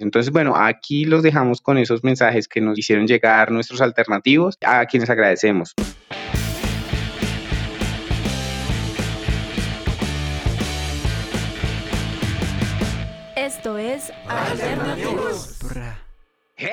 Entonces, bueno, aquí los dejamos con esos mensajes que nos hicieron llegar nuestros alternativos, a quienes agradecemos. Esto es Alternativos. ¡Hey!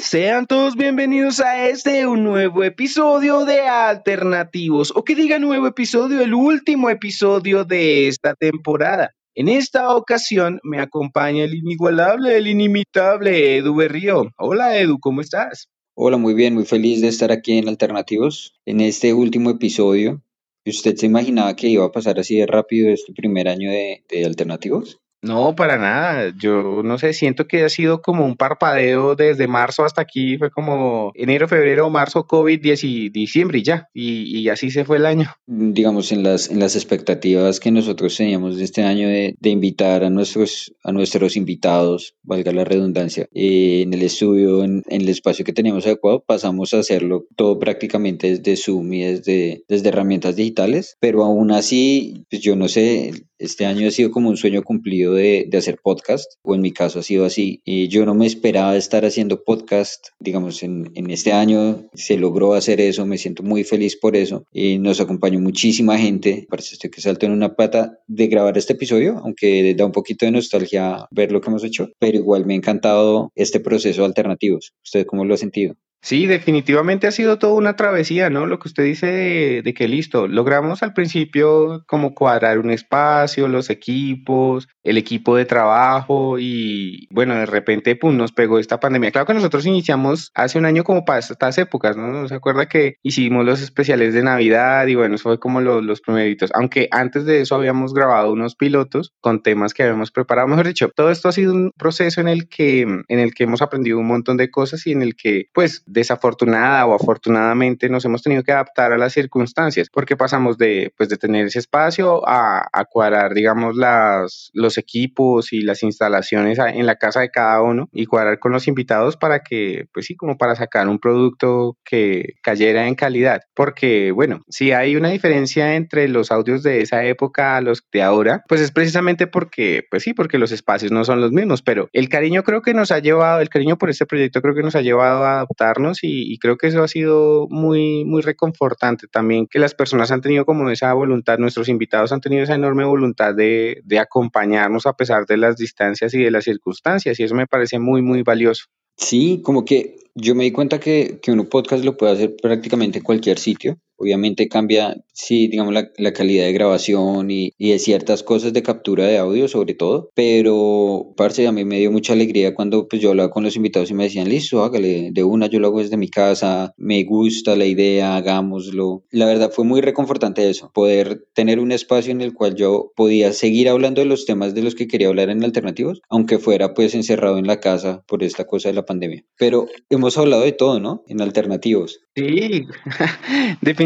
Sean todos bienvenidos a este un nuevo episodio de Alternativos, o que diga nuevo episodio, el último episodio de esta temporada. En esta ocasión me acompaña el inigualable, el inimitable Edu Berrío. Hola Edu, ¿cómo estás? Hola, muy bien, muy feliz de estar aquí en Alternativos, en este último episodio. ¿Usted se imaginaba que iba a pasar así de rápido este primer año de, de Alternativos? No, para nada. Yo no sé, siento que ha sido como un parpadeo desde marzo hasta aquí. Fue como enero, febrero, marzo, COVID, 10 y diciembre y ya. Y, y así se fue el año. Digamos, en las, en las expectativas que nosotros teníamos de este año de, de invitar a nuestros, a nuestros invitados, valga la redundancia, eh, en el estudio, en, en, el espacio que teníamos adecuado, pasamos a hacerlo todo prácticamente desde Zoom y desde, desde herramientas digitales. Pero aún así, pues yo no sé, este año ha sido como un sueño cumplido de, hacer podcast, o en mi caso ha sido así. Y yo no me esperaba estar haciendo podcast, digamos, en, en este año se logró hacer eso, me siento muy feliz por eso. Y nos acompañó muchísima gente, parece estoy que salto en una pata de grabar este episodio, aunque da un poquito de nostalgia ver lo que hemos hecho, pero igual me ha encantado este proceso de alternativos. ¿Usted cómo lo ha sentido? Sí, definitivamente ha sido toda una travesía, ¿no? Lo que usted dice de, de, que listo, logramos al principio como cuadrar un espacio, los equipos, el equipo de trabajo y bueno, de repente pum, nos pegó esta pandemia. Claro que nosotros iniciamos hace un año como para estas épocas, ¿no? ¿Se acuerda que hicimos los especiales de Navidad y bueno, eso fue como lo, los primeritos, aunque antes de eso habíamos grabado unos pilotos con temas que habíamos preparado, mejor dicho, todo esto ha sido un proceso en el que, en el que hemos aprendido un montón de cosas y en el que pues desafortunada o afortunadamente nos hemos tenido que adaptar a las circunstancias, porque pasamos de, pues, de tener ese espacio a, a cuadrar, digamos, las, los equipos y las instalaciones en la casa de cada uno y cuadrar con los invitados para que, pues sí, como para sacar un producto que cayera en calidad, porque, bueno, si hay una diferencia entre los audios de esa época a los de ahora, pues es precisamente porque, pues sí, porque los espacios no son los mismos, pero el cariño creo que nos ha llevado, el cariño por este proyecto creo que nos ha llevado a adaptarnos y, creo que eso ha sido muy, muy reconfortante también, que las personas han tenido como esa voluntad, nuestros invitados han tenido esa enorme voluntad de, de acompañarnos a pesar de las distancias y de las circunstancias y eso me parece muy, muy valioso. Sí, como que yo me di cuenta que, que uno podcast lo puede hacer prácticamente en cualquier sitio. Obviamente cambia, sí, digamos, la, calidad de grabación y, y, de ciertas cosas de captura de audio, sobre todo. Pero, parce, a mí me dio mucha alegría cuando pues, yo hablaba con los invitados y me decían, listo, hágale de una, yo lo hago desde mi casa, me gusta la idea, hagámoslo. La verdad fue muy reconfortante eso, poder tener un espacio en el cual yo podía seguir hablando de los temas de los que quería hablar en alternativos, aunque fuera pues encerrado en la casa por esta cosa de la pandemia. Pero hemos hablado de todo, ¿no? En alternativos. Sí, definitivamente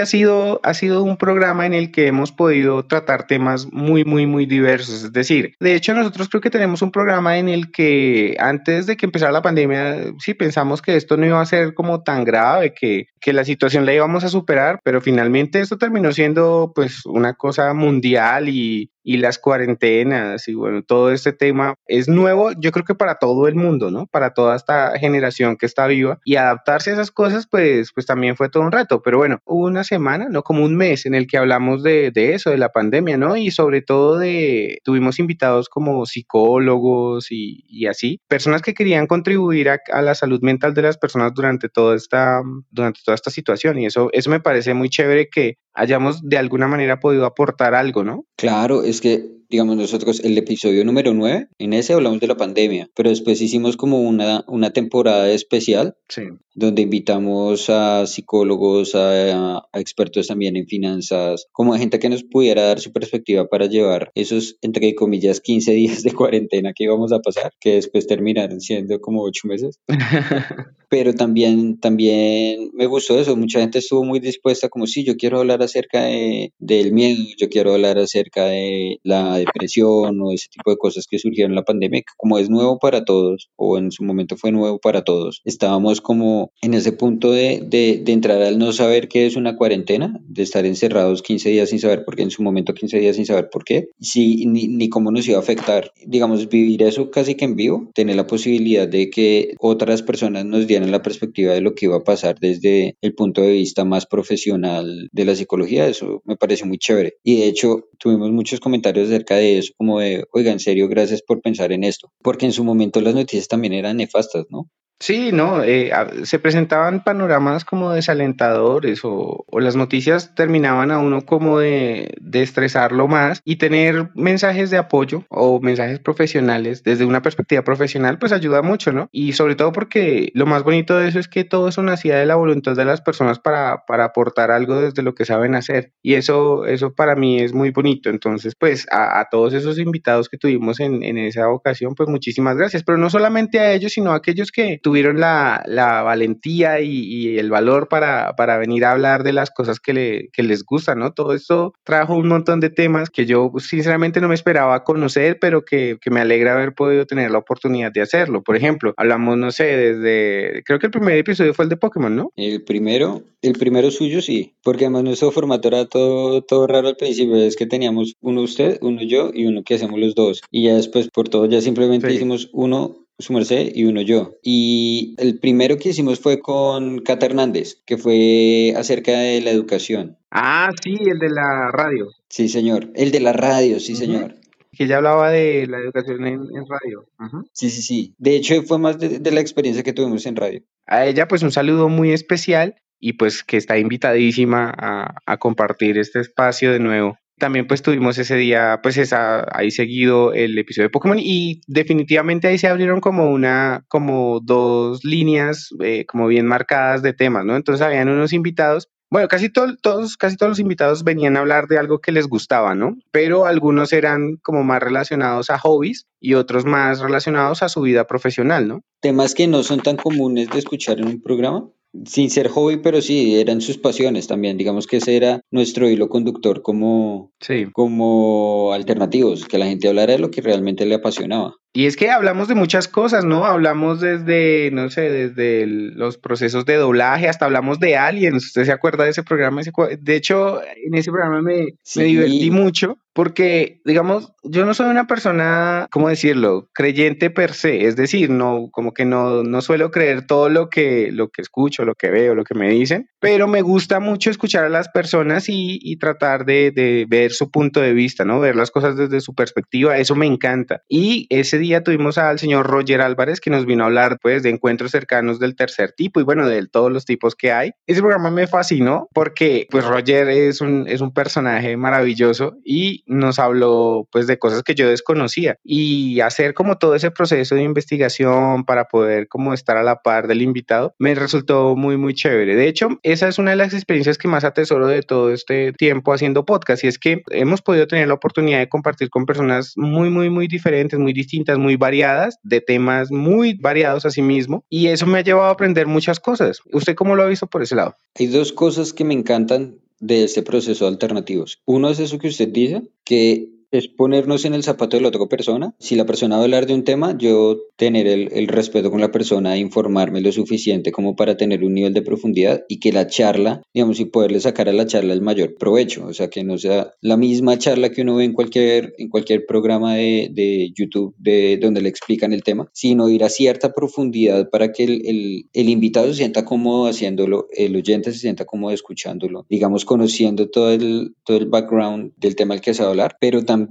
ha sido, ha sido un programa en el que hemos podido tratar temas muy, muy, muy diversos. Es decir, de hecho nosotros creo que tenemos un programa en el que antes de que empezara la pandemia, sí pensamos que esto no iba a ser como tan grave, que, que la situación la íbamos a superar, pero finalmente esto terminó siendo pues una cosa mundial y, y las cuarentenas y bueno, todo este tema es nuevo, yo creo que para todo el mundo, ¿no? Para toda esta generación que está viva y adaptarse a esas cosas, pues, pues también fue todo un reto. Pero bueno, hubo una semana, ¿no? Como un mes en el que hablamos de, de eso, de la pandemia, ¿no? Y sobre todo de, tuvimos invitados como psicólogos y, y así, personas que querían contribuir a, a, la salud mental de las personas durante toda esta, durante toda esta situación. Y eso, eso me parece muy chévere que hayamos de alguna manera podido aportar algo, ¿no? Claro, es que digamos nosotros el episodio número 9, en ese hablamos de la pandemia, pero después hicimos como una, una temporada especial sí. donde invitamos a psicólogos, a, a, expertos también en finanzas, como a gente que nos pudiera dar su perspectiva para llevar esos, entre comillas, 15 días de cuarentena que íbamos a pasar, que después terminaron siendo como 8 meses. pero también, también me gustó eso, mucha gente estuvo muy dispuesta como, sí, yo quiero hablar acerca de, del miedo, yo quiero hablar acerca de la la depresión o ese tipo de cosas que surgieron en la pandemia, que como es nuevo para todos, o en su momento fue nuevo para todos, estábamos como en ese punto de, de, de entrar al no saber qué es una cuarentena, de estar encerrados 15 días sin saber por qué, en su momento 15 días sin saber por qué, sí, ni, ni cómo nos iba a afectar. Digamos, vivir eso casi que en vivo, tener la posibilidad de que otras personas nos dieran la perspectiva de lo que iba a pasar desde el punto de vista más profesional de la psicología, eso me parece muy chévere. Y de hecho, tuvimos muchos comentarios de eso, como de, oiga, en serio, gracias por pensar en esto, porque en su momento las noticias también eran nefastas, ¿no? Sí, no, eh, se presentaban panoramas como desalentadores o, las noticias terminaban a uno como de, de, estresarlo más y tener mensajes de apoyo o mensajes profesionales desde una perspectiva profesional pues ayuda mucho, ¿no? Y sobre todo porque lo más bonito de eso es que todo eso nacía de la voluntad de las personas para, para aportar algo desde lo que saben hacer y eso, eso para mí es muy bonito. Entonces pues a, a todos esos invitados que tuvimos en, en esa ocasión pues muchísimas gracias, pero no solamente a ellos sino a aquellos que tuvieron la, la valentía y, y, el valor para, para venir a hablar de las cosas que, le, que les gustan, ¿no? Todo esto trajo un montón de temas que yo sinceramente no me esperaba conocer, pero que, que me alegra haber podido tener la oportunidad de hacerlo. Por ejemplo, hablamos, no sé, desde, creo que el primer episodio fue el de Pokémon, ¿no? El primero, el primero suyo sí, porque además nuestro formato era todo, todo raro al principio, es que teníamos uno usted, uno yo y uno que hacemos los dos. Y ya después por todo ya simplemente sí. hicimos uno su merced y uno yo. Y el primero que hicimos fue con Cata Hernández, que fue acerca de la educación. Ah, sí, el de la radio. Sí, señor. El de la radio, sí, uh -huh. señor. Que ya hablaba de la educación en, en radio. Sí, sí, sí. De hecho, fue más de, de la experiencia que tuvimos en radio. A ella, pues un saludo muy especial y pues que está invitadísima a, a compartir este espacio de nuevo. También pues tuvimos ese día, pues esa, ahí seguido el episodio de Pokémon y definitivamente ahí se abrieron como una, como dos líneas eh, como bien marcadas de temas, ¿no? Entonces habían unos invitados bueno, casi to todos, casi todos los invitados venían a hablar de algo que les gustaba, ¿no? Pero algunos eran como más relacionados a hobbies y otros más relacionados a su vida profesional, ¿no? Temas que no son tan comunes de escuchar en un programa sin ser hobby, pero sí, eran sus pasiones también. Digamos que ese era nuestro hilo conductor como, sí. como alternativos, que la gente hablara de lo que realmente le apasionaba. Y es que hablamos de muchas cosas, ¿no? Hablamos desde, no sé, desde el, los procesos de doblaje, hasta hablamos de Aliens. ¿Usted se acuerda de ese programa? De hecho, en ese programa me, sí. me divertí mucho porque, digamos, yo no soy una persona, ¿cómo decirlo?, creyente per se, es decir, no, como que no, no suelo creer todo lo que, lo que escucho, lo que veo, lo que me dicen, pero me gusta mucho escuchar a las personas y, y tratar de, de, ver su punto de vista, ¿no? Ver las cosas desde su perspectiva, eso me encanta. Y ese día tuvimos al señor Roger Álvarez que nos vino a hablar, pues, de encuentros cercanos del tercer tipo y, bueno, de todos los tipos que hay. Ese programa me fascinó porque, pues, Roger es un, es un personaje maravilloso y nos habló pues de cosas que yo desconocía y hacer como todo ese proceso de investigación para poder como estar a la par del invitado me resultó muy muy chévere. De hecho, esa es una de las experiencias que más atesoro de todo este tiempo haciendo podcast y es que hemos podido tener la oportunidad de compartir con personas muy muy muy diferentes, muy distintas, muy variadas, de temas muy variados a sí mismo y eso me ha llevado a aprender muchas cosas. ¿Usted cómo lo ha visto por ese lado? Hay dos cosas que me encantan de este proceso de alternativos. Uno es eso que usted dice, que es ponernos en el zapato de la otra persona. Si la persona va a hablar de un tema, yo tener el, el, respeto con la persona e informarme lo suficiente como para tener un nivel de profundidad y que la charla, digamos, y poderle sacar a la charla el mayor provecho. O sea, que no sea la misma charla que uno ve en cualquier, en cualquier programa de, de YouTube de donde le explican el tema, sino ir a cierta profundidad para que el, el, el invitado se sienta cómodo haciéndolo, el oyente se sienta cómodo escuchándolo, digamos, conociendo todo el, todo el background del tema al que se va a hablar, pero también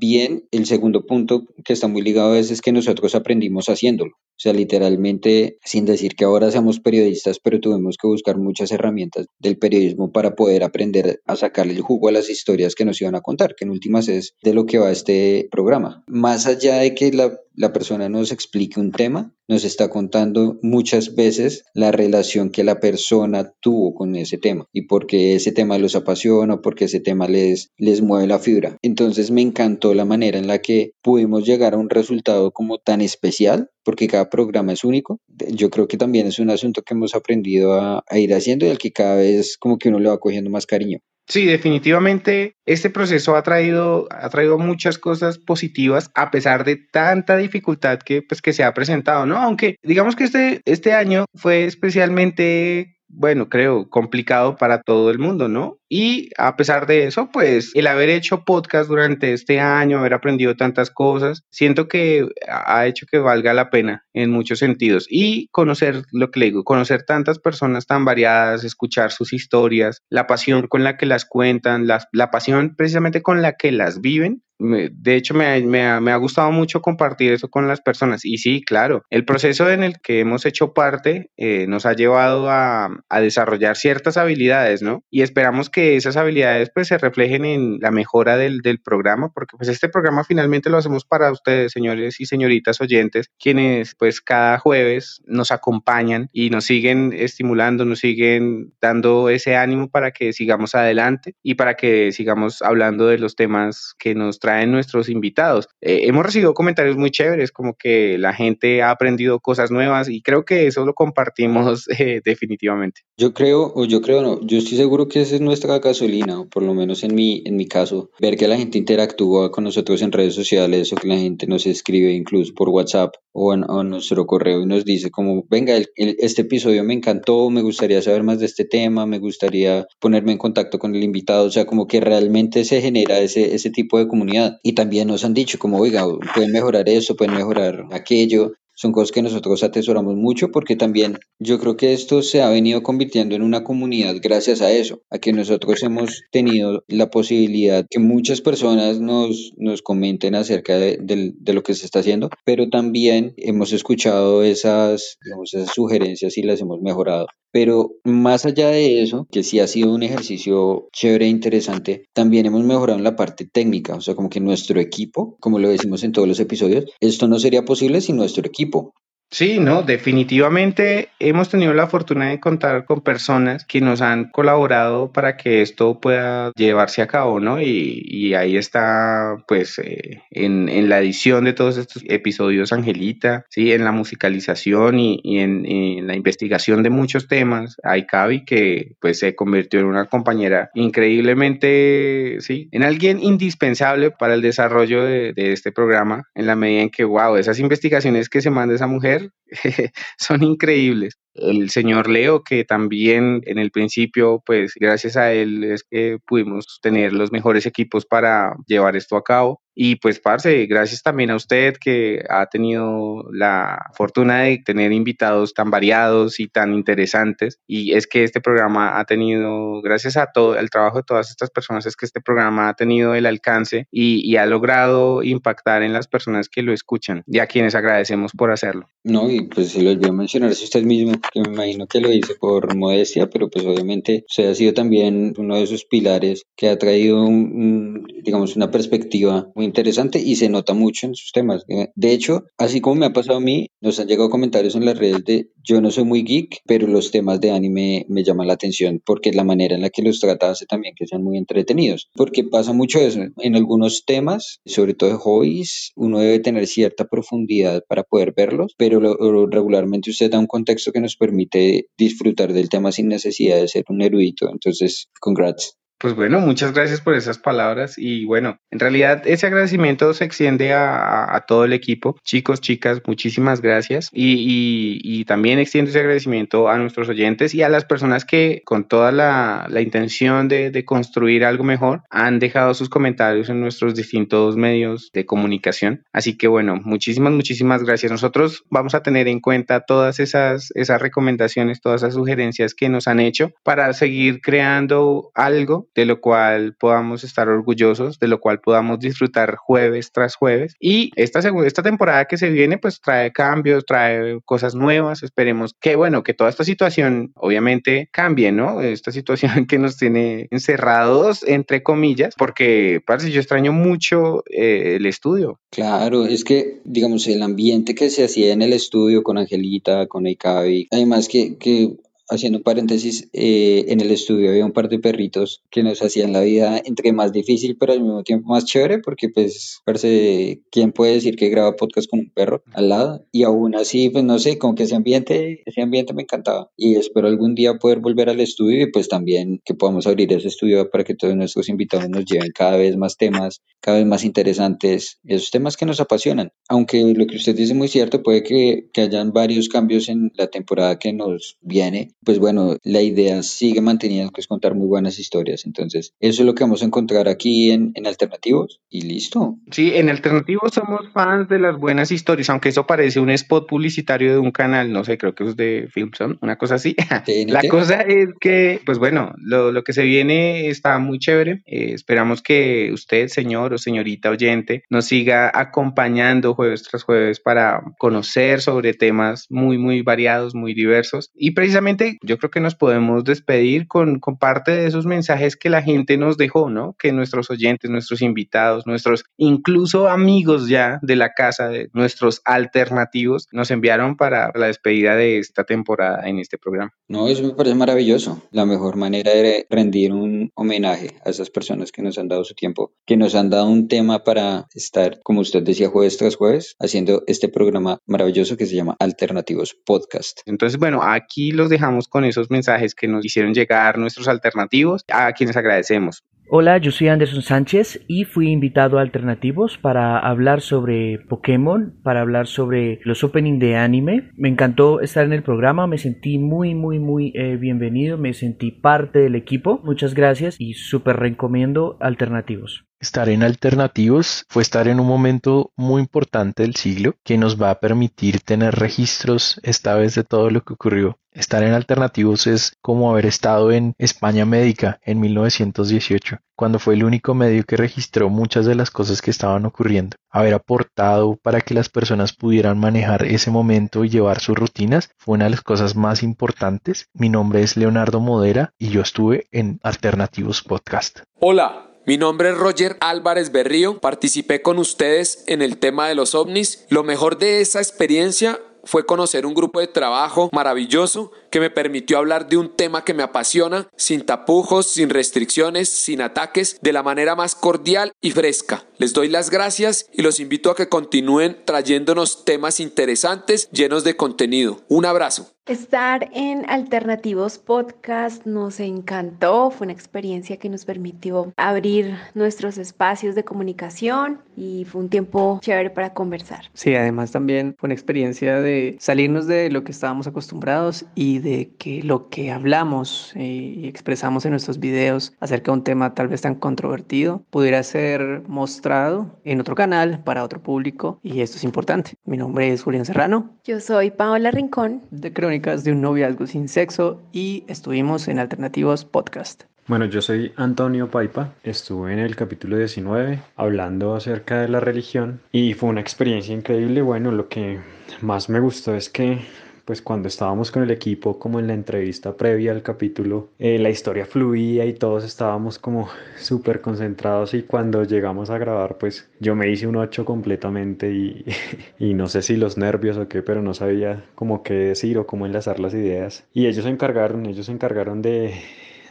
el segundo punto que está muy ligado a eso es que nosotros aprendimos haciéndolo. O sea, literalmente, sin decir que ahora seamos periodistas, pero tuvimos que buscar muchas herramientas del periodismo para poder aprender a sacarle el jugo a las historias que nos iban a contar, que en últimas es de lo que va este programa. Más allá de que la, la persona nos explique un tema, nos está contando muchas veces la relación que la persona tuvo con ese tema y por qué ese tema los apasiona, por qué ese tema les, les mueve la fibra. Entonces me encantó la manera en la que pudimos llegar a un resultado como tan especial porque cada programa es único. Yo creo que también es un asunto que hemos aprendido a, a, ir haciendo y al que cada vez como que uno le va cogiendo más cariño. Sí, definitivamente este proceso ha traído, ha traído muchas cosas positivas a pesar de tanta dificultad que, pues, que se ha presentado, ¿no? Aunque digamos que este, este año fue especialmente bueno, creo, complicado para todo el mundo, ¿no? Y a pesar de eso, pues el haber hecho podcast durante este año, haber aprendido tantas cosas, siento que ha hecho que valga la pena en muchos sentidos. Y conocer lo que le digo, conocer tantas personas tan variadas, escuchar sus historias, la pasión con la que las cuentan, la, la pasión precisamente con la que las viven, de hecho, me, me, ha, gustado mucho compartir eso con las personas. Y sí, claro, el proceso en el que hemos hecho parte eh, nos ha llevado a, a, desarrollar ciertas habilidades, ¿no? Y esperamos que esas habilidades pues se reflejen en la mejora del, del, programa, porque pues este programa finalmente lo hacemos para ustedes, señores y señoritas oyentes, quienes pues cada jueves nos acompañan y nos siguen estimulando, nos siguen dando ese ánimo para que sigamos adelante y para que sigamos hablando de los temas que nos traen nuestros invitados. Eh, hemos recibido comentarios muy chéveres, como que la gente ha aprendido cosas nuevas y creo que eso lo compartimos eh, definitivamente. Yo creo, o yo creo no, yo estoy seguro que esa es nuestra gasolina, o por lo menos en mi, en mi caso, ver que la gente interactúa con nosotros en redes sociales o que la gente nos escribe incluso por WhatsApp o en, nuestro correo y nos dice como, venga, este episodio me encantó, me gustaría saber más de este tema, me gustaría ponerme en contacto con el invitado, o sea, como que realmente se genera ese, ese tipo de comunicación y también nos han dicho como, oiga, pueden mejorar eso, pueden mejorar aquello. Son cosas que nosotros atesoramos mucho porque también yo creo que esto se ha venido convirtiendo en una comunidad gracias a eso, a que nosotros hemos tenido la posibilidad que muchas personas nos, nos comenten acerca de, de, lo que se está haciendo, pero también hemos escuchado esas, esas sugerencias y las hemos mejorado. Pero más allá de eso, que sí ha sido un ejercicio chévere e interesante, también hemos mejorado en la parte técnica, o sea, como que nuestro equipo, como lo decimos en todos los episodios, esto no sería posible sin nuestro equipo. Sí, no, definitivamente hemos tenido la fortuna de contar con personas que nos han colaborado para que esto pueda llevarse a cabo, ¿no? Y, ahí está, pues, eh, en, la edición de todos estos episodios, Angelita, sí, en la musicalización y, en, la investigación de muchos temas, hay Cavi, que pues se convirtió en una compañera increíblemente, sí, en alguien indispensable para el desarrollo de, de este programa, en la medida en que, wow, esas investigaciones que se manda esa mujer, son increíbles. El señor Leo, que también en el principio, pues gracias a él es que pudimos tener los mejores equipos para llevar esto a cabo. Y pues, Parce, gracias también a usted que ha tenido la fortuna de tener invitados tan variados y tan interesantes. Y es que este programa ha tenido, gracias a todo el trabajo de todas estas personas, es que este programa ha tenido el alcance y, ha logrado impactar en las personas que lo escuchan y a quienes agradecemos por hacerlo. No, y pues se lo olvidó mencionar si usted mismo, que me imagino que lo hice por modestia, pero pues obviamente usted ha sido también uno de esos pilares que ha traído, un, digamos, una perspectiva muy interesante y se nota mucho en sus temas. Eh, de hecho, así como me ha pasado a mí, nos han llegado comentarios en las redes de yo no soy muy geek, pero los temas de anime me llaman la atención porque la manera en la que los trata hace también que sean muy entretenidos. Porque pasa mucho eso. En algunos temas, sobre todo de hobbies, uno debe tener cierta profundidad para poder verlos, pero regularmente usted da un contexto que nos permite disfrutar del tema sin necesidad de ser un erudito. Entonces, congrats. Pues bueno, muchas gracias por esas palabras y bueno, en realidad ese agradecimiento se extiende a, todo el equipo. Chicos, chicas, muchísimas gracias y, también extiendo ese agradecimiento a nuestros oyentes y a las personas que con toda la, intención de, de, construir algo mejor han dejado sus comentarios en nuestros distintos medios de comunicación. Así que bueno, muchísimas, muchísimas gracias. Nosotros vamos a tener en cuenta todas esas, esas recomendaciones, todas esas sugerencias que nos han hecho para seguir creando algo de lo cual podamos estar orgullosos, de lo cual podamos disfrutar jueves tras jueves. Y esta, esta temporada que se viene, pues trae cambios, trae cosas nuevas. Esperemos que, bueno, que toda esta situación obviamente cambie, ¿no? Esta situación que nos tiene encerrados, entre comillas, porque, parece, yo extraño mucho eh, el estudio. Claro, es que, digamos, el ambiente que se hacía en el estudio con Angelita, con Eikavi, además que, que haciendo un paréntesis, eh, en el estudio había un par de perritos que nos hacían la vida entre más difícil, pero al mismo tiempo más chévere, porque pues, parece, ¿quién puede decir que graba podcast con un perro al lado? Y aún así, pues no sé, como que ese ambiente, ese ambiente me encantaba. Y espero algún día poder volver al estudio y pues también que podamos abrir ese estudio para que todos nuestros invitados nos lleven cada vez más temas, cada vez más interesantes, esos temas que nos apasionan. Aunque lo que usted dice es muy cierto, puede que, que hayan varios cambios en la temporada que nos viene, pues bueno, la idea sigue manteniendo que es contar muy buenas historias. Entonces, eso es lo que vamos a encontrar aquí en, en Alternativos y listo. Sí, en Alternativos somos fans de las buenas historias, aunque eso parece un spot publicitario de un canal, no sé, creo que es de Filmson, una cosa así. La cosa es que, pues bueno, lo, lo, que se viene está muy chévere. Eh, esperamos que usted, señor o señorita oyente, nos siga acompañando jueves tras jueves para conocer sobre temas muy, muy variados, muy diversos. Y precisamente yo creo que nos podemos despedir con, con parte de esos mensajes que la gente nos dejó, ¿no? Que nuestros oyentes, nuestros invitados, nuestros incluso amigos ya de la casa, de nuestros alternativos, nos enviaron para la despedida de esta temporada en este programa. No, eso me parece maravilloso. La mejor manera de rendir un homenaje a esas personas que nos han dado su tiempo, que nos han dado un tema para estar, como usted decía, jueves tras jueves, haciendo este programa maravilloso que se llama Alternativos Podcast. Entonces, bueno, aquí los dejamos con esos mensajes que nos hicieron llegar nuestros alternativos, a quienes agradecemos. Hola, yo soy Anderson Sánchez y fui invitado a Alternativos para hablar sobre Pokémon, para hablar sobre los opening de anime. Me encantó estar en el programa, me sentí muy, muy, muy eh, bienvenido, me sentí parte del equipo. Muchas gracias y súper recomiendo Alternativos. Estar en alternativos fue estar en un momento muy importante del siglo que nos va a permitir tener registros esta vez de todo lo que ocurrió. Estar en alternativos es como haber estado en España médica en 1918, cuando fue el único medio que registró muchas de las cosas que estaban ocurriendo. Haber aportado para que las personas pudieran manejar ese momento y llevar sus rutinas fue una de las cosas más importantes. Mi nombre es Leonardo Modera y yo estuve en Alternativos Podcast. Hola. Mi nombre es Roger Álvarez Berrío, participé con ustedes en el tema de los ovnis. Lo mejor de esa experiencia fue conocer un grupo de trabajo maravilloso que me permitió hablar de un tema que me apasiona, sin tapujos, sin restricciones, sin ataques, de la manera más cordial y fresca. Les doy las gracias y los invito a que continúen trayéndonos temas interesantes llenos de contenido. Un abrazo. Estar en Alternativos Podcast nos encantó, fue una experiencia que nos permitió abrir nuestros espacios de comunicación y fue un tiempo chévere para conversar. Sí, además también fue una experiencia de salirnos de lo que estábamos acostumbrados y de que lo que hablamos eh, y expresamos en nuestros videos acerca de un tema tal vez tan controvertido pudiera ser mostrado en otro canal para otro público y esto es importante. Mi nombre es Julián Serrano. Yo soy Paola Rincón. De Crónica de un noviazgo sin sexo y estuvimos en Alternativos Podcast. Bueno, yo soy Antonio Paipa, estuve en el capítulo 19 hablando acerca de la religión y fue una experiencia increíble. Bueno, lo que más me gustó es que pues cuando estábamos con el equipo, como en la entrevista previa al capítulo, eh, la historia fluía y todos estábamos como súper concentrados y cuando llegamos a grabar, pues yo me hice un 8 completamente y, y no sé si los nervios o qué, pero no sabía cómo qué decir o cómo enlazar las ideas. Y ellos se encargaron, ellos se encargaron de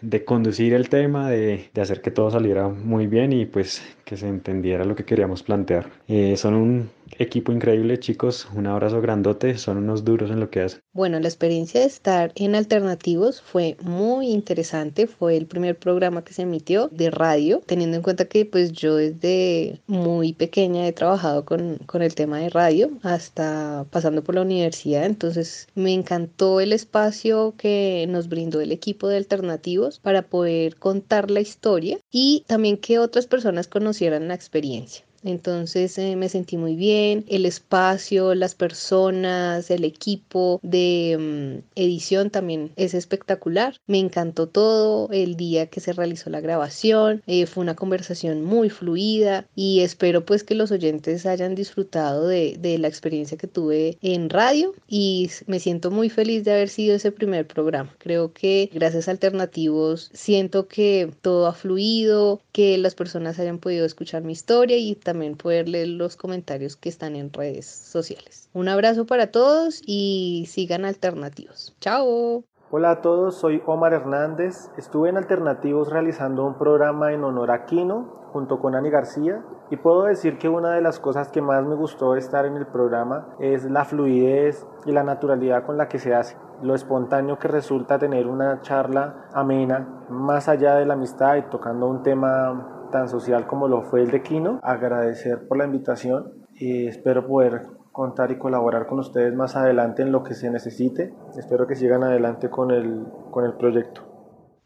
de conducir el tema, de, de, hacer que todo saliera muy bien y pues que se entendiera lo que queríamos plantear. Eh, son un equipo increíble, chicos. Un abrazo grandote. Son unos duros en lo que hacen. Bueno, la experiencia de estar en Alternativos fue muy interesante. Fue el primer programa que se emitió de radio, teniendo en cuenta que pues yo desde muy pequeña he trabajado con, con el tema de radio hasta pasando por la universidad. Entonces me encantó el espacio que nos brindó el equipo de Alternativos para poder contar la historia y también que otras personas conocieran la experiencia. Entonces eh, me sentí muy bien, el espacio, las personas, el equipo de mm, edición también es espectacular. Me encantó todo el día que se realizó la grabación, eh, fue una conversación muy fluida y espero pues que los oyentes hayan disfrutado de, de la experiencia que tuve en radio y me siento muy feliz de haber sido ese primer programa. Creo que gracias a Alternativos siento que todo ha fluido, que las personas hayan podido escuchar mi historia y también también poder leer los comentarios que están en redes sociales. Un abrazo para todos y sigan alternativos. Chao. Hola a todos, soy Omar Hernández. Estuve en Alternativos realizando un programa en honor a Kino junto con Ani García y puedo decir que una de las cosas que más me gustó estar en el programa es la fluidez y la naturalidad con la que se hace, lo espontáneo que resulta tener una charla amena más allá de la amistad y tocando un tema tan social como lo fue el de Kino. Agradecer por la invitación y espero poder contar y colaborar con ustedes más adelante en lo que se necesite. Espero que sigan adelante con el, con el proyecto.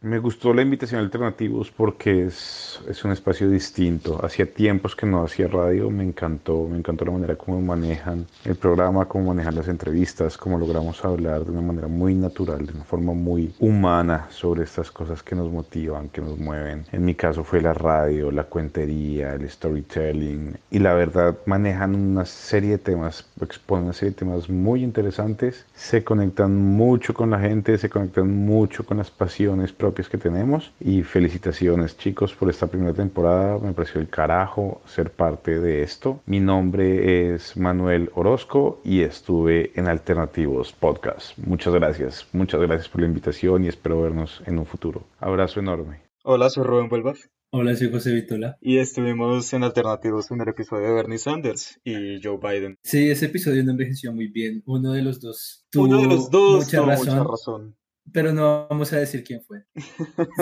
Me gustó la invitación a Alternativos porque es, es, un espacio distinto. Hacía tiempos que no hacía radio, me encantó, me encantó la manera como manejan el programa, cómo manejan las entrevistas, cómo logramos hablar de una manera muy natural, de una forma muy humana sobre estas cosas que nos motivan, que nos mueven. En mi caso fue la radio, la cuentería, el storytelling y la verdad manejan una serie de temas, exponen una serie de temas muy interesantes, se conectan mucho con la gente, se conectan mucho con las pasiones que tenemos. Y felicitaciones chicos por esta primera temporada. Me pareció el carajo ser parte de esto. Mi nombre es Manuel Orozco y estuve en Alternativos Podcast. Muchas gracias. Muchas gracias por la invitación y espero vernos en un futuro. Abrazo enorme. Hola, soy Rubén Vuelvas. Hola, soy José Vitola. Y estuvimos en Alternativos en el episodio de Bernie Sanders y Joe Biden. Sí, ese episodio no envejeció muy bien. Uno de los dos tuvo Uno de los dos mucha, razón, mucha razón pero no vamos a decir quién fue.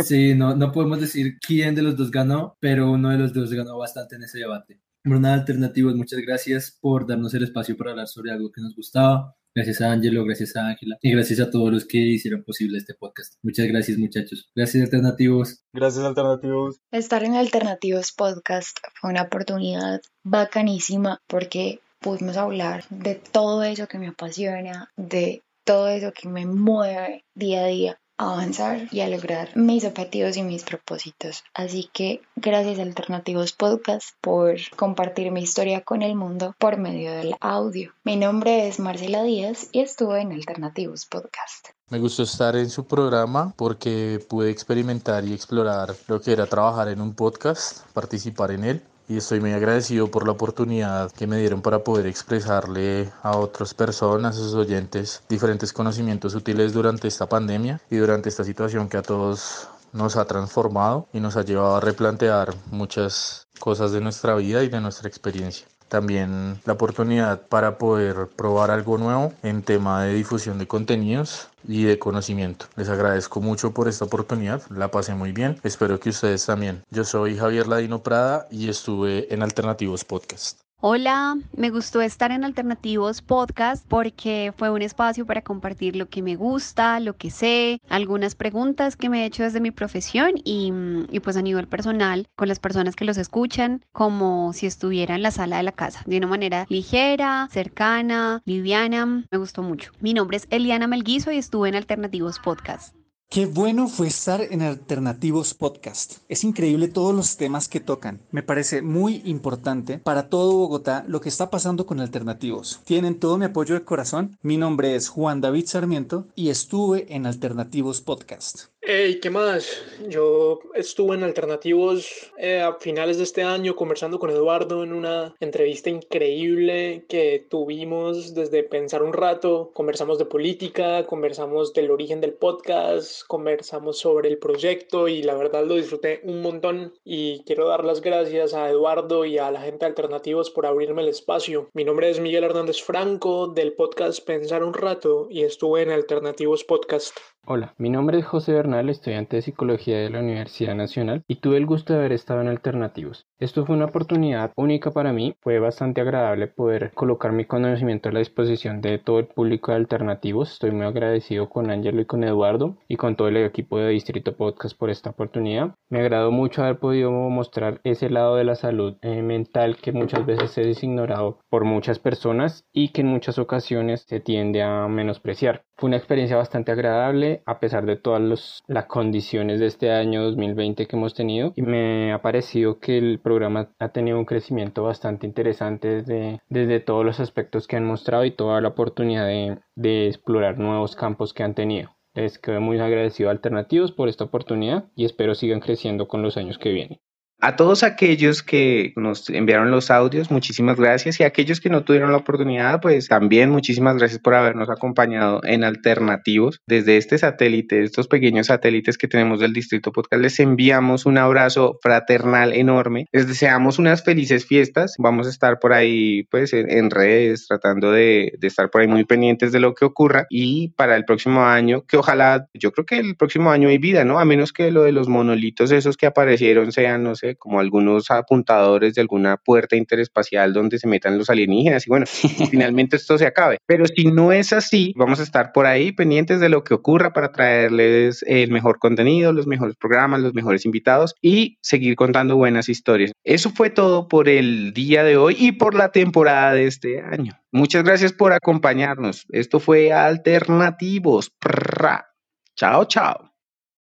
Sí, no, no podemos decir quién de los dos ganó, pero uno de los dos ganó bastante en ese debate. Bruna Alternativos, muchas gracias por darnos el espacio para hablar sobre algo que nos gustaba. Gracias a Angelo, gracias a Ángela y gracias a todos los que hicieron posible este podcast. Muchas gracias muchachos. Gracias Alternativos. Gracias Alternativos. Estar en Alternativos Podcast fue una oportunidad bacanísima porque pudimos hablar de todo eso que me apasiona, de todo eso que me mueve día a día a avanzar y a lograr mis objetivos y mis propósitos. Así que gracias a Alternativos Podcast por compartir mi historia con el mundo por medio del audio. Mi nombre es Marcela Díaz y estuve en Alternativos Podcast. Me gustó estar en su programa porque pude experimentar y explorar lo que era trabajar en un podcast, participar en él y estoy muy agradecido por la oportunidad que me dieron para poder expresarle a otras personas, a sus oyentes, diferentes conocimientos útiles durante esta pandemia y durante esta situación que a todos nos ha transformado y nos ha llevado a replantear muchas cosas de nuestra vida y de nuestra experiencia también la oportunidad para poder probar algo nuevo en tema de difusión de contenidos y de conocimiento. Les agradezco mucho por esta oportunidad, la pasé muy bien, espero que ustedes también. Yo soy Javier Ladino Prada y estuve en Alternativos Podcast. Hola, me gustó estar en Alternativos Podcast porque fue un espacio para compartir lo que me gusta, lo que sé, algunas preguntas que me he hecho desde mi profesión y, y, pues a nivel personal con las personas que los escuchan como si estuviera en la sala de la casa, de una manera ligera, cercana, liviana. Me gustó mucho. Mi nombre es Eliana Melguizo y estuve en Alternativos Podcast. Qué bueno fue estar en Alternativos Podcast. Es increíble todos los temas que tocan. Me parece muy importante para todo Bogotá lo que está pasando con Alternativos. Tienen todo mi apoyo de corazón. Mi nombre es Juan David Sarmiento y estuve en Alternativos Podcast. Hey, ¿qué más? Yo estuve en Alternativos eh, a finales de este año conversando con Eduardo en una entrevista increíble que tuvimos desde pensar un rato. Conversamos de política, conversamos del origen del podcast, conversamos sobre el proyecto y la verdad lo disfruté un montón y quiero dar las gracias a Eduardo y a la gente de Alternativos por abrirme el espacio. Mi nombre es Miguel Hernández Franco del podcast Pensar un rato y estuve en Alternativos Podcast. Hola, mi nombre es José Bernal, estudiante de Psicología de la Universidad Nacional y tuve el gusto de haber estado en Alternativos. Esto fue una oportunidad única para mí, fue bastante agradable poder colocar mi conocimiento a la disposición de todo el público de Alternativos. Estoy muy agradecido con Ángelo y con Eduardo y con todo el equipo de Distrito Podcast por esta oportunidad. Me agradó mucho haber podido mostrar ese lado de la salud eh, mental que muchas veces es ignorado por muchas personas y que en muchas ocasiones se tiende a menospreciar. Fue una experiencia bastante agradable a pesar de todas las condiciones de este año 2020 que hemos tenido me ha parecido que el programa ha tenido un crecimiento bastante interesante desde, desde todos los aspectos que han mostrado y toda la oportunidad de, de explorar nuevos campos que han tenido. Les quedo muy agradecido a Alternativos por esta oportunidad y espero sigan creciendo con los años que vienen. A todos aquellos que nos enviaron los audios, muchísimas gracias. Y a aquellos que no tuvieron la oportunidad, pues también muchísimas gracias por habernos acompañado en Alternativos. Desde este satélite, estos pequeños satélites que tenemos del Distrito Podcast, les enviamos un abrazo fraternal enorme. Les deseamos unas felices fiestas. Vamos a estar por ahí, pues, en, redes, tratando de, de estar por ahí muy pendientes de lo que ocurra. Y para el próximo año, que ojalá, yo creo que el próximo año hay vida, ¿no? A menos que lo de los monolitos esos que aparecieron sean, no sé, como algunos apuntadores de alguna puerta interespacial donde se metan los alienígenas y bueno, finalmente esto se acabe. Pero si no es así, vamos a estar por ahí pendientes de lo que ocurra para traerles el mejor contenido, los mejores programas, los mejores invitados y seguir contando buenas historias. Eso fue todo por el día de hoy y por la temporada de este año. Muchas gracias por acompañarnos. Esto fue Alternativos. Chao, chao.